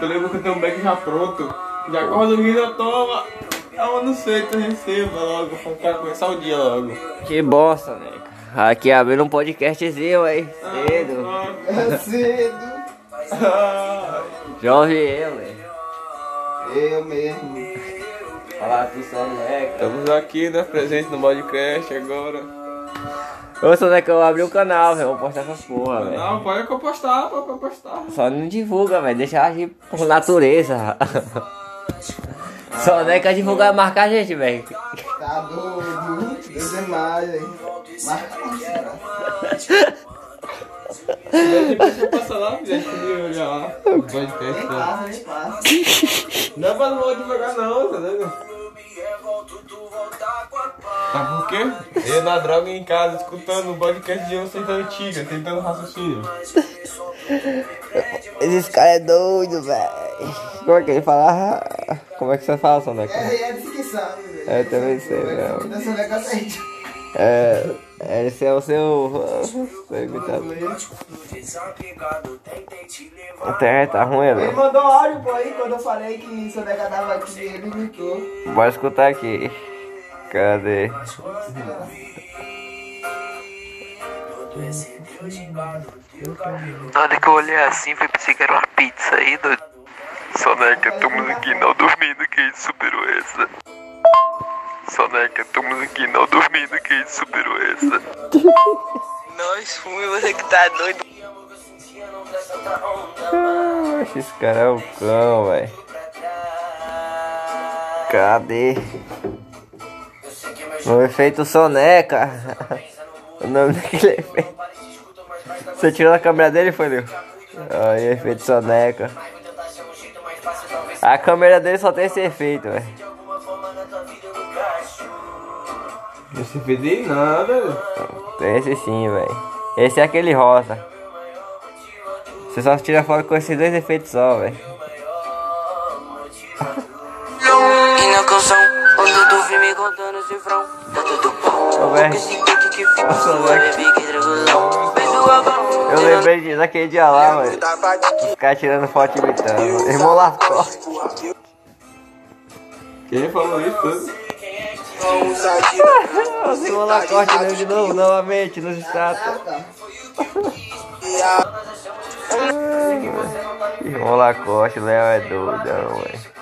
Eu lembro que eu tenho um beck já pronto. Já acordo rindo, toma. Eu não sei, tu receba logo. Pra começar o dia logo. Que bosta, né? Aqui abrindo um podcastzinho aí, cedo. É cedo. Ai. Jovem eu, velho. Eu mesmo. Falar com o Soneca. Estamos aqui, né? Presente no podcast agora. Ô, Soneca, eu abri o canal, velho. Vou postar essas porra, velho. Não, pode postar, pode postar. Só não divulga, velho. Deixa agir por natureza. Soneca divulgar marca a gente, velho. Tá doido. Deus é mais, hein? Marca Depois eu passo lá, escolhi olhar lá. Podcast. Passa, passa. Não é pra não devagar não, tá vendo? Tá por quê? Eu na droga em casa, escutando o podcast de vocês antiga, tentando raciocínio. Esses caras é doido, velho. Como é que ele fala? Como é que você fala, Soneca? É, é de que sabe, velho. Eu também sei, velho. Negócio aí. É, esse é o seu. seu imitador. A internet tá ruim, Ele velho. mandou áudio pô aí quando eu falei que seu nega tava aqui, ele imitou. Bora escutar aqui. Cadê? Na hora que eu olhei assim, foi pensei que era uma pizza aí, doido. Soneca, estamos aqui não dormindo, que a gente superou essa. Soneca, estamos aqui não dormindo, que a gente superou essa. Nós fomos, você que tá doido. Ah, esse cara é o cão, velho. Cadê? O efeito soneca. O nome daquele efeito. Você tirou a câmera dele, foi, Leo? Aí, efeito soneca. A câmera dele só tem esse efeito, velho. Esse PD nada. Tem esse sim, velho. Esse é aquele rosa. Você só tira foto com esses dois efeitos só, velho. Do abão. Eu lembrei de, daquele dia lá, velho. Os caras tirando foto imitando. Irmão Lacó. Quem falou isso tudo? O Irmão Lacorte leu de novo, novamente, nos status. Irmão Lacoste, Léo é doidão, velho.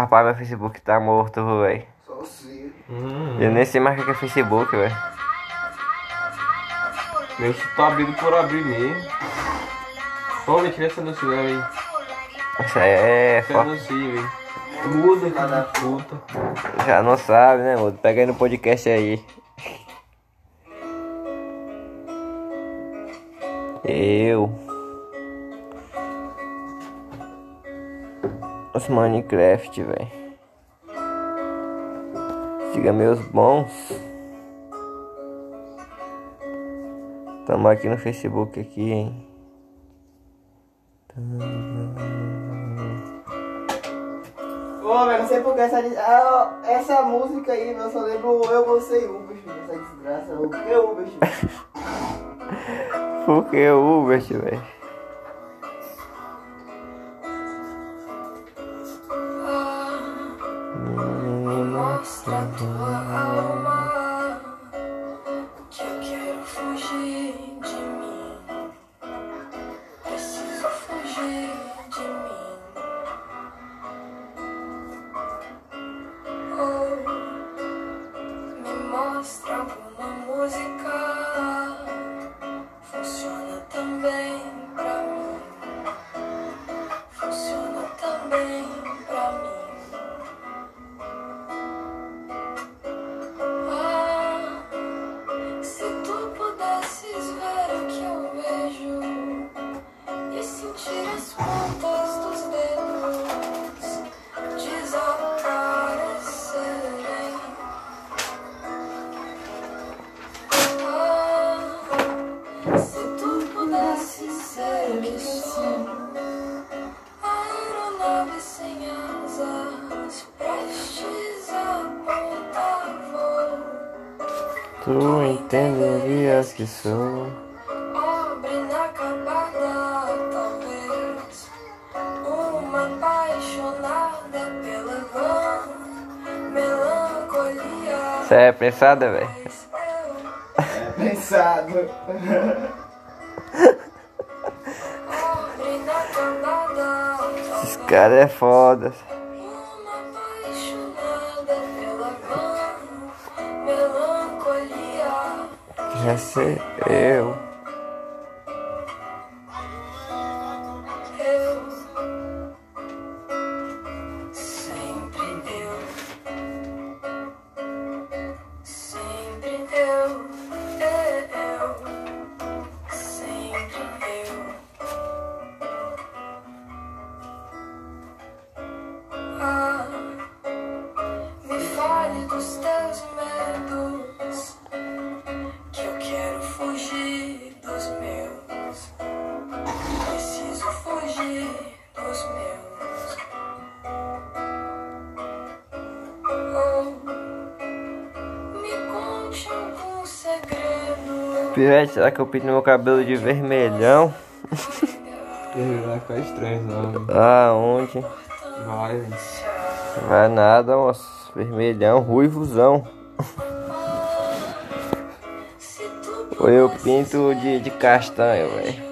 Rapaz, meu Facebook tá morto, velho. Só você. Eu nem sei mais o que é Facebook, velho. Meu tá abrindo por abrir mesmo. Pô, me tira essa? Isso aí é Essa foto. anúncio, hein? Muda, da puta. Já não sabe, né, mano? Pega aí no podcast aí. Eu. Minecraft, velho. Siga meus bons. Tamo aqui no Facebook aqui, hein? Ô, velho, não sei porque essa, ah, essa música aí, eu só lembro Eu, Você e Uber, filho, essa desgraça. O que é Uber, filho? Porque o Uber, velho. Mostra tua Tu entenderias que sou. Obra inacabada, talvez. Uma apaixonada pela vã melancolia. Você é pensada, velho? É pensado. Obra inacabada, Esse talvez. cara é foda. Sei, eu. Eu Pivete, será que eu pinto meu cabelo de vermelhão? Vai ficar estranho, não. Aonde? Vai. Vai nada, moço. Vermelhão, ruivozão. Ou eu pinto de, de castanho, velho.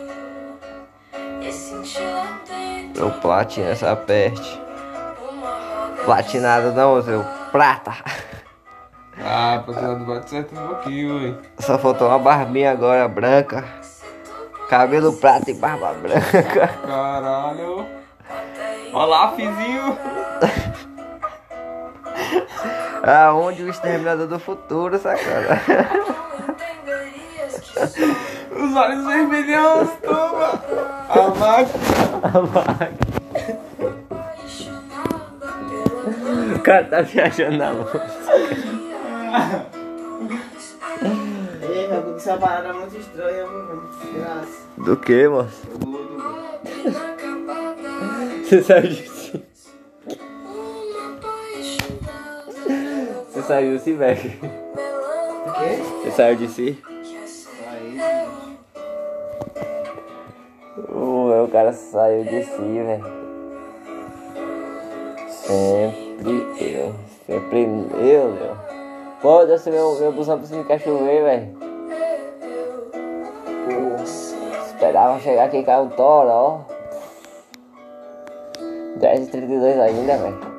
Eu platino essa peste. Platinado não, seu prata. Ah, rapaziada, bate certo um pouquinho, ué. Só faltou uma barbinha agora branca. Cabelo prata e barba branca. Caralho. Olha lá, fizinho. Aonde o exterminador do futuro, sacana? Os olhos vermelhos, toma. A máquina. pela vã O cara tá viajando na luz. Ei, meu, porque essa parada é muito estranha, mano. Graça. Do que, moço? Você saiu de si. Uma Você saiu de si, velho. O quê? Você saiu de si. Aí. O cara saiu de si, velho. Sempre eu. Sempre eu, meu. Foda-se, meu, meu busão precisa de chover, velho. Esperava chegar aqui e cair um toro, ó. 10h32 ainda, velho.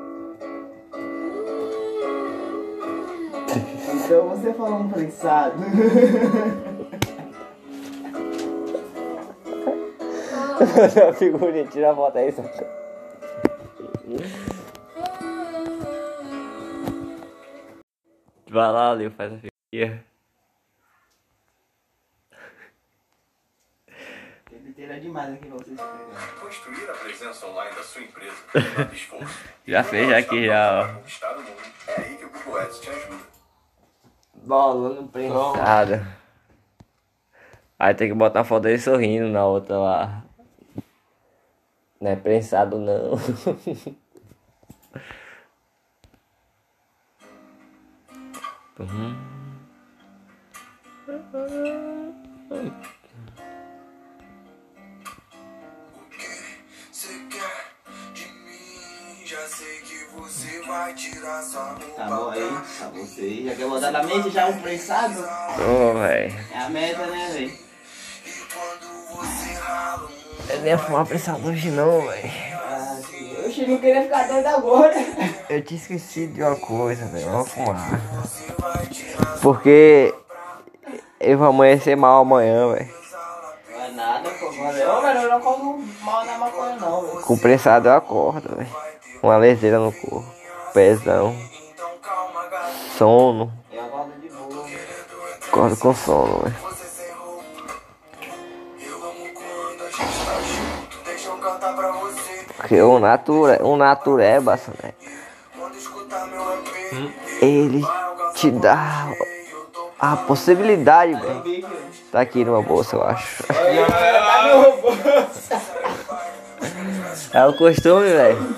Então você falou um prensado. a figurinha, tira a foto aí, saca. Vai lá, Leo, faz a figurinha. Inteira demais aqui pra vocês. Construir a presença online da sua empresa esforço. Já fez aqui, já, ó. É aí que o Google Ads te ajuda. Bolando prensada. Aí tem que botar a foto dele sorrindo na outra lá. Não é prensado não. Você quer de mim? Já sei que você vai tirar sua Tá roupa bom aí? Tá você aí. Já quer botar na mente já um prensado? Ô, velho. É a meta, né, velho? E quando você rala um Eu nem ia fumar prensado hoje não, velho. Ah. Oxi, não queria ficar doido agora. Eu tinha esquecido de uma coisa, velho. Vou fumar. Porque eu vou amanhecer mal amanhã, velho. Não é nada, pô. Valeu. Velho, eu não como mal na maconha, não, velho. Com prensado eu acordo, velho. Uma leseira no corpo. Pezão. Sono. Eu acordo de boa. Acordo com sono, velho. Deixa eu cantar pra você Porque o nature, o natureba, né? Ele te dá a possibilidade, velho. Tá aqui numa bolsa, eu acho. É o costume, velho.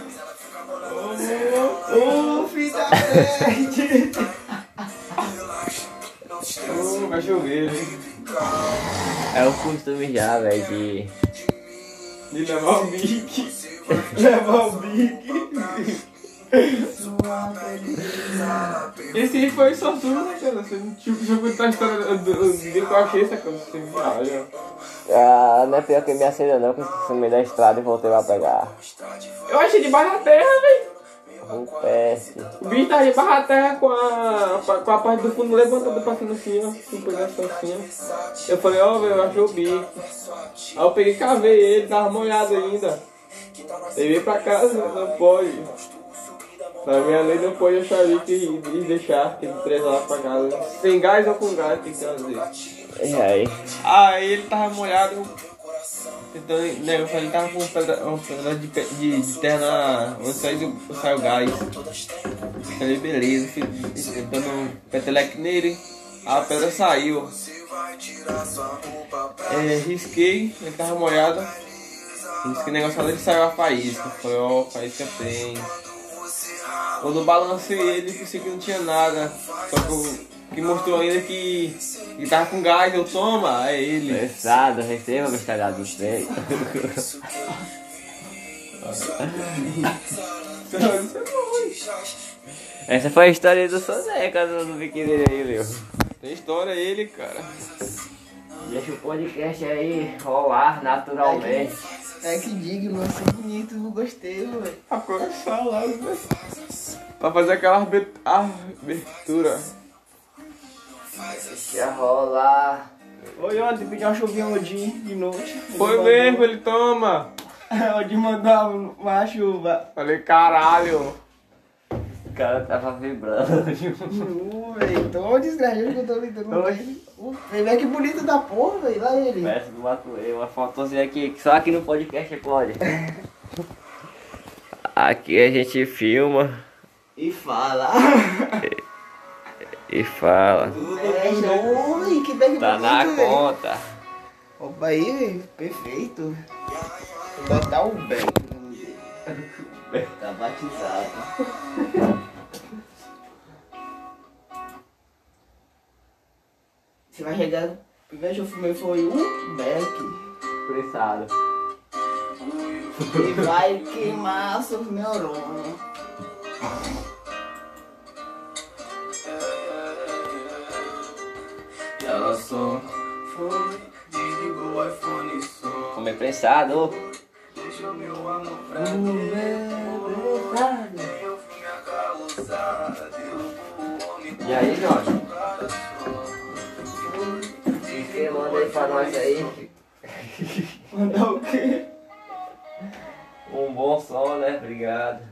É o costume já, velho, de. De levar o bique. levar o bique. Esse foi sortudo, né, cara? Você não tipo, já contou a história do do que eu achei essa coisa. Você viaja. Ah, não é pior que minha cena não, que eu no meio da estrada e voltei lá pegar. Eu achei debaixo da terra, velho. Um. O bicho tá debaixo da terra com a, com a parte do fundo levantada pra cima assim, ó. Assim. Eu falei, ó, velho, eu achei o bicho. Aí eu peguei e cavei ele, tava molhado ainda. Levei pra casa, não pode. Na minha lei não pode achar ali que e deixar, tem que trazer lá pra casa. Sem gás ou com gás, tem que trazer. E aí? Aí ele tava molhado. Então, né, eu falei, ele tava com um pedra, um pedaço de, de, de terra na, onde saiu, saiu o gás. Falei, beleza, fui dando um peteleque nele. A pedra saiu. É, risquei, ele tava molhado. Risquei o negócio ali, saiu a faísca. Falei, ó, faísca tem. Quando eu balancei ele, pensei que não tinha nada. Só que o que mostrou ainda que ele tava com gás, eu toma, é ele. Pesado, receba meu estragado do trem. Essa foi a história do Soneca no biquíni aí, meu. Tem história ele, cara. Deixa o podcast aí rolar naturalmente. É que digno, assim, bonito, eu gostei, velho. A cor salada, velho. Pra fazer aquela abertura. Deixa rolar. Oi, ontem pedi uma chuvinha Odin de noite. Foi mesmo, ele toma. Odin mandou uma chuva. Falei, caralho. O cara tava vibrando. Velho, tô desgraçado que eu tô lidando Oi. Uh, Ele é que bonito da porra, velho. Lá ele. Peço do Matuê, uma fotozinha aqui, que só aqui no podcast pode. Aqui a gente filma fala. e fala. É, velho, que bem Tá na bonito, conta. Opa aí, velho, perfeito. Vou botar o bem. Tá batizado. Você vai chegar. Primeiro que eu fumei foi um beck. Pressado. E vai queimar seus neurônios. Ela só foi, desligou o iPhone e só Comer prensado. deixou meu amor pra Um mim. beck. Eu vim homem E aí, Jorge? Você manda aí pra nós aí. Mandar o quê? Um bom som, né? Obrigado.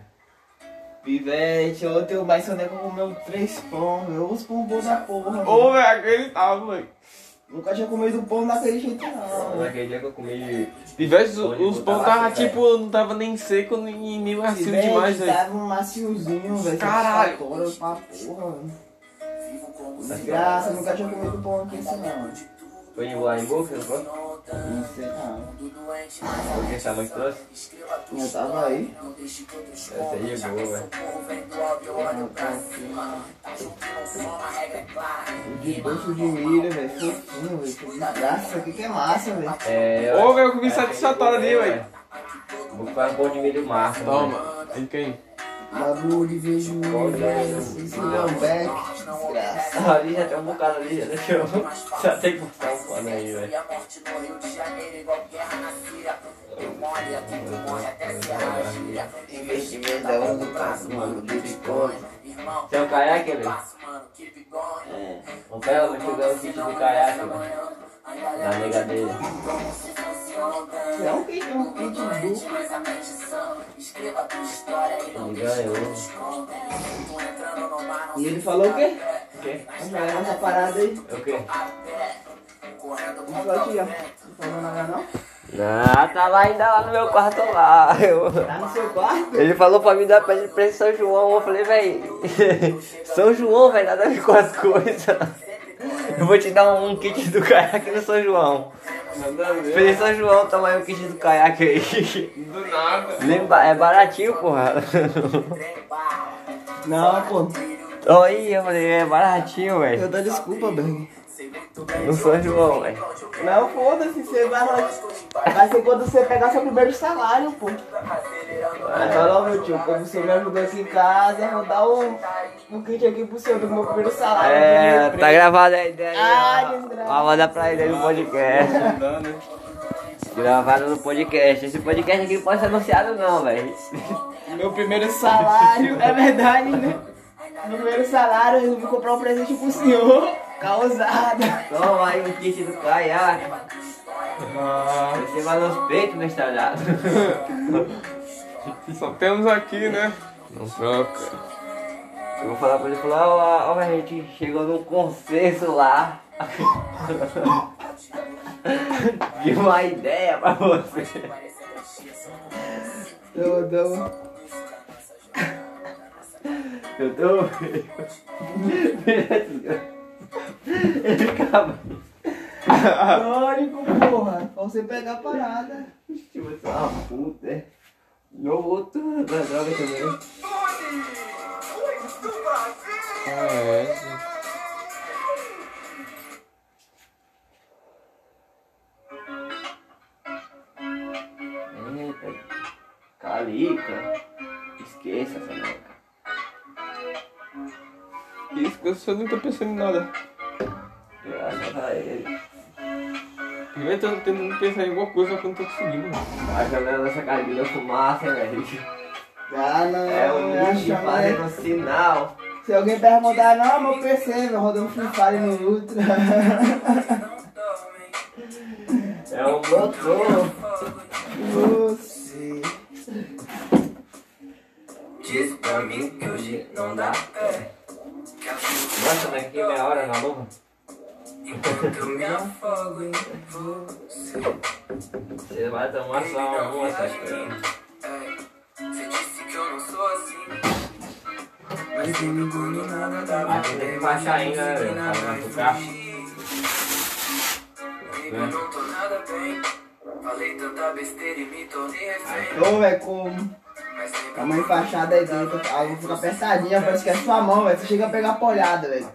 Pivete, ontem o mais soneco comeu três pão, meu. Os pão bons da porra. Ô, velho, aquele tava, velho. Nunca tinha comido pão daquele jeito não. Naquele dia que eu comi. De os pão tava tipo, não tava nem seco nem, nem macio Pivete, demais, velho. Tava um maciozinho, velho. Caralho. Pra porra, velho. Desgraça, nunca tinha comido pão aqui assim não. Foi de boa em boca, não foi? Não sei não. Porque essa mãe trouxe? Eu tava aí. Essa aí é boa, velho. De bolso de milho, velho. Fofinho, velho. Que Desgraça, que que é massa, velho. É. Ô, velho, eu comi satisfatório ali, velho. Vou fazer um pão de milho marca. Toma, de quem? Bagulho de vejo, não é um beck. Desgraça. Ali já tem um bocado ali, já deixa eu. Já tem que botar um pano aí, velho. Investimento é um caso, mano. Bitcoin. Tem um caiaque, velho? É. Pegar, vou jogar o kit do caiaque, velho. Da nega dele. É um kit, um duplo. Ele ganhou. E ele falou o quê? O quê? Jogar essa parada aí. O quê? Vamos lá, tia. Não falou nada não? Não, tava ainda lá no meu quarto lá. Eu- Tá no seu quarto? Ele falou pra mim dar pra ele pra esse São João. Eu falei, véi, São João, velho, nada a ver com as coisas. Eu vou te dar um kit do caiaque no São João. Feliz São João, toma aí o kit do caiaque aí. Do nada. Lembra, é baratinho, porra. Não, pô. Oi, eu falei, é baratinho, velho. Eu dou desculpa, Berg. Não sou João, velho. Não, foda-se, você vai lá. Vai ser quando você pegar seu primeiro salário, pô. Ó, meu tio, como você me ajudou aqui em casa, vou dar um, um kit aqui pro senhor do meu primeiro salário. É, tá gravada a ideia. Ah, desgraça. Vai mandar pra ele aí no podcast. Gravado no podcast. Esse podcast aqui não pode ser anunciado não, velho. Meu primeiro salário, é verdade, né? Meu primeiro salário, eu resolvi comprar um presente pro senhor. Causada. Toma aí o kit do caiaque. Você vai nos peitos, meu estragado. só temos aqui, né? Não troca. Eu vou falar pra ele, falar, ó, ó, a gente chegou num consenso lá. De uma ideia pra você. Eu dou. Eu tô. Ele acaba. Crônico, porra. Pra você pegar a parada. Tipo, você é uma puta. é. Meu outro da droga também. Eu não tô pensando em nada. Graças a ele. Primeiro eu tô tentando pensar em alguma coisa, só que eu não tô conseguindo. A galera dessa cabine fumaça, velho. Ah, não. É o eu acho, fazendo né? sinal. Se alguém perguntar, não, meu PC, meu rodando Free Fire no Ultra. É um motor. Nossa, daqui meia hora na luva. Enquanto eu me afogo em você. Você vai tomar só uma sacana. Você disse que eu não sou assim. Mas quando nada dá Aqui tem que baixar ainda, né, velho? Pra não tocar. Baby, eu não tô nada bem. Falei tanta besteira e me tornei refém. Ô, velho, como? Com a mão enfaixada aí dentro. A mão fica apertadinha, parece que é sua mão, velho. Você chega a pegar polhada, velho.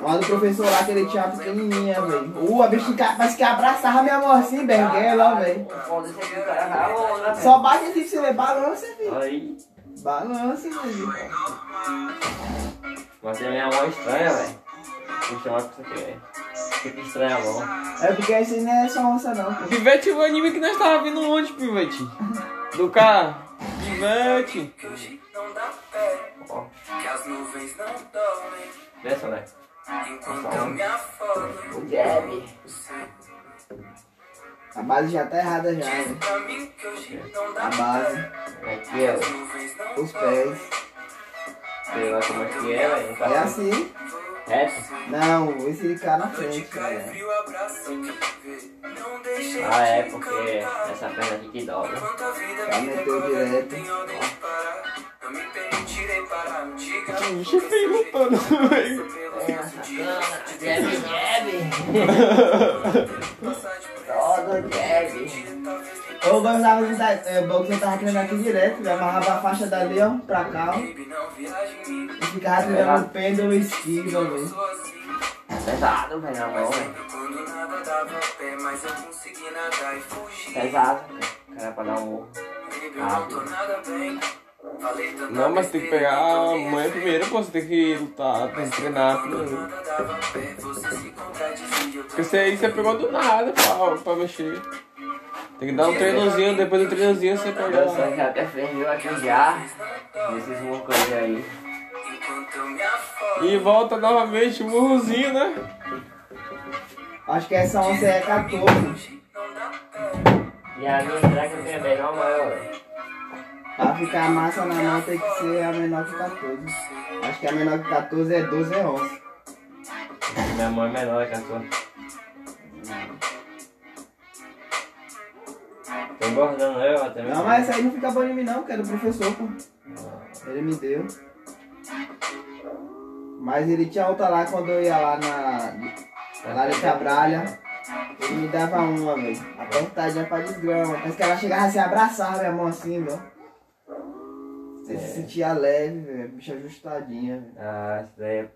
Lá do professor lá que ele tinha uma pequenininha, velho. Uh, a bicha parece que abraçava minha mão assim, berguela, velho. Que. Só bate assim pra você ver, balança, filho. Aí. Balança, velho. Mas tem minha mão estranha, velho. Vou chamar pra você ver. Fica estranha a mão. É porque esse não é só onça, não, pô. Pivete, o anime que nós tava vendo onde, Pivete? Do carro. Pivete. Que hoje não dá pé. Ó, Que as nuvens não dormem. desce, né? Enquanto eu me afogo O jab. A base já tá errada já, que dá A base, Aqui, ó. nuvens não os pés. Sei lá como é que é. Não É assim. Reto. Não, esse de cá na frente, cai velho. frio abraço que vê. Não deixei Ah, é, porque cantar. essa perna aqui que dobra. Enquanto a vida Já me meteu direto. tem ordem de parar. Não me permitirei parar, não diga. Bicho feio lutando, velho. Jab, jab. Todo jab. Eu gostava de dar. É, o boxe eu tava treinando aqui direto, velho. Amarrava a faixa dali, ó, pra cá, ó. E ficava treinando o pêndulo e esquiva, velho. Pesado, velho, na mão, velho. Eu. Pesado. Cara, pra dar um eu não mas tem que pegar a refém. primeiro, pô. Você tem que lutar, tem que treinar primeiro. Eu Porque você aí você pegou do nada pra, pra mexer. Tem que dar um treinozinho, depois do treinozinho você pega. Só já até ferreu aqui já, esses murros aí. E volta novamente o murrozinho, né? Acho que essa onça é 14. E a minha draga tem a melhor maior. Pra ficar massa na mão tem que ser a menor que 14. Acho que a menor que 14 é 12 é 11. Minha mãe é menor que 14. Tô engordando eu até mesmo. Não, mas essa aí não fica bom em mim não, que é do professor, pô. Ele me deu. Mas ele tinha outra lá quando eu ia lá na. Lá de Cabralha. Ele me dava uma, velho. Apertadinha pra desgrama. Parece que ela chegava assim, abraçava minha mão assim, velho. Você se sentia leve, velho. Bicha ajustadinha, velho. Ah, isso daí é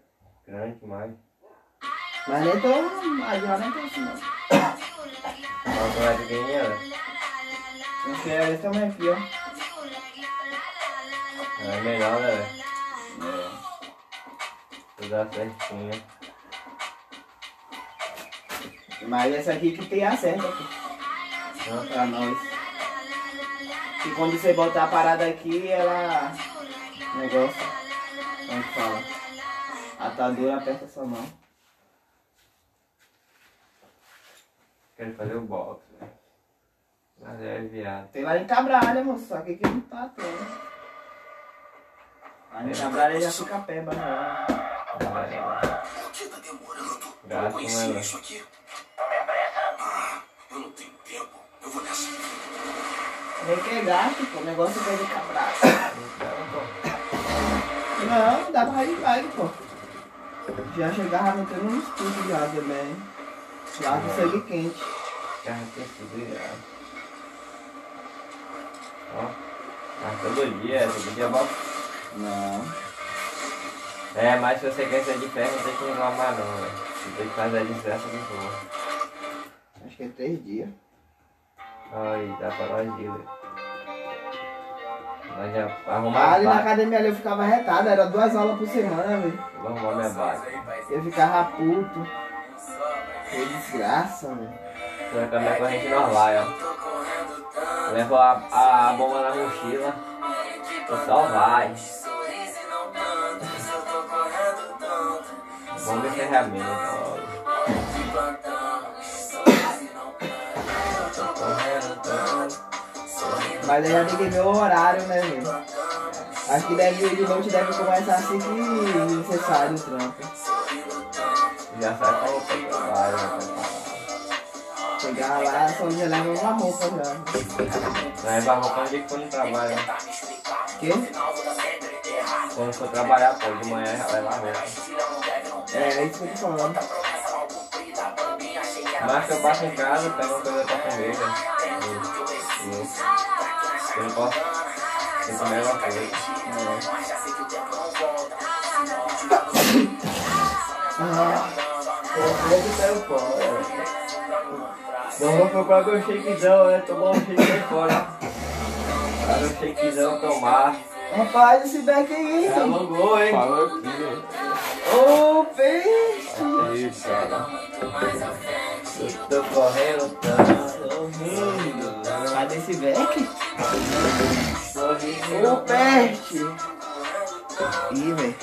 grande demais. Mas nem tão. Mas já nem tão assim, não. Não, não é pequenininha, velho. Não quero esse tamanho aqui, ó. É melhor, né, velho? Tudo dá certinho. Mas essa aqui que tem a certa, pô. Pra nós. E quando você botar a parada aqui, ela. Negócio. Como que fala? A atadura aperta sua mão. Quero fazer o box, velho. Mas é viado. Tem lá em Cabralha, moço, só que aqui não tá tendo. Lá em Cabralha já fica peba, né? O que tá demorando? Gato, Eu conheci né, isso aqui. Ah, eu não tenho tempo. Eu vou nessa. Nem que é gato, pô, o negócio é de Cabralha. Não, dá pra ir bike, pô. Já chegava metendo uns tudo já também. Lá com sangue quente. Carro tem tudo virado. Ó. Todo dia, todo dia box. Não. É, mas se você quer ser de ferro, não tem que reclamar não, velho. Você tem que fazer a distância de boa. Acho que é três dias. Aí, dá pra nós ir, velho. Nós já arrumamos ali na academia ali eu ficava retado, era duas aulas por semana, velho. Vou arrumar minha bike. Eu ficava puto. Que desgraça, velho. Caminhar com a gente nós lá, ó. Leva a, a bomba na mochila. E só vai. Bomba e ferramenta. Mas aí já tem que ver o horário, né, velho? Acho que deve, de noite deve começar assim que necessário o trampo. Já sai com do trabalho, falar. Chegar lá, só já leva uma roupa já. Leva roupa de quando trabalha. né? Quê? Quando for trabalhar, pô, de manhã já leva a roupa. É, é isso que eu tô falando. Mas se eu passo em casa, pego uma coisa pra comer, velho. Eu- Eu não posso. Tem que comer alguma coisa. Ah, eu que pego fora. Vamos procurar meu shakezão, né? Tomar um shake aí fora. Para o shakezão tomar. Rapaz, esse beck aí. Já alongou, hein? Falou aqui, velho. Ô, peixe. Isso, cara. Eu tô correndo tanto. Sorrindo. Cadê esse beck? Ô, peixe. Ih, velho.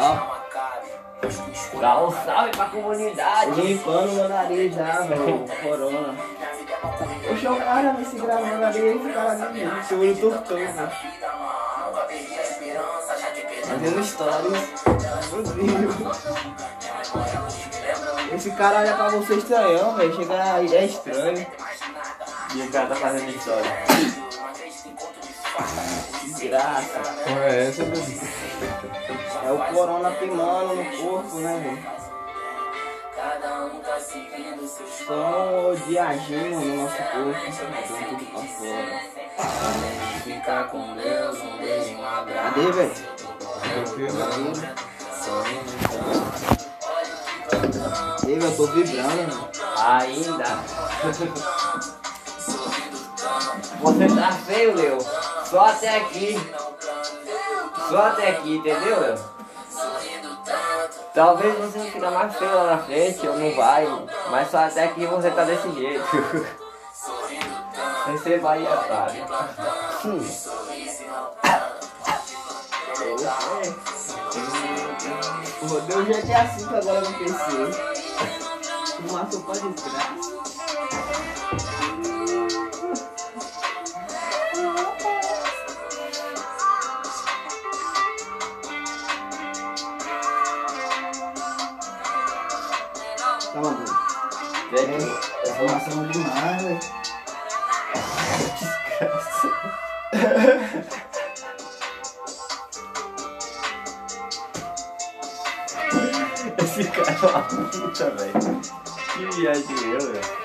Ó, Dá um salve pra comunidade. limpando meu nariz já, velho. Corona. Poxa, o cara vai se gravar meu nariz, esse cara ali mesmo. Seu olho tortão, velho. Fazendo stories. Meu Deus. Esse cara olha pra você estranhão, velho. Chega aí, é estranho. E o cara tá fazendo história. Desgraça. Porra, é essa, meu? É o corona queimando no corpo, né, velho? Só diagino no nosso corpo, jogando tudo pra fora. Ficar com Deus, um beijo em uma Cadê, velho? Ei, velho, eu tô vibrando, mano. Ainda. Você tá feio, Leo. Só até aqui. Só até aqui, entendeu? Talvez você fique mais feio lá na frente, ou não vai. Mas só até aqui você tá desse jeito. Receba aí a tarde. O Rodeu já assim que agora no PC. Uma sopa de desgraça. Informação demais, velho. Esse cara é uma puta, velho. Que viagem eu, velho.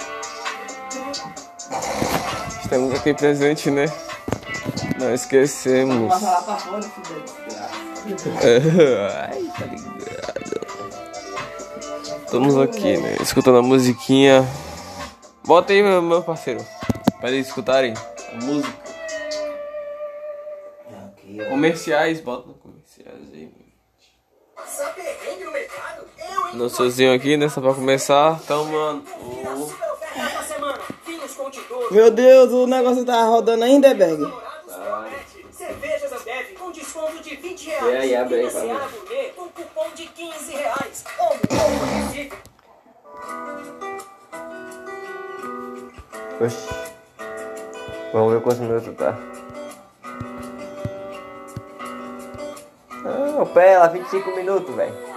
temos aqui presente, né? Não esquecemos. Passa lá pra fora, filho da desgraça. Ai, tá ligado. Estamos aqui, né? Escutando a musiquinha. Bota aí, meu, meu parceiro. Pra eles escutarem a música. Comerciais, bota no comerciais aí. Noçãozinho aqui, né? Só pra começar. Então, mano. o- Meu Deus, o negócio tá rodando ainda, é Berg? Vamos ver quantos minutos tá. Ah, pera, 25 minutos, velho.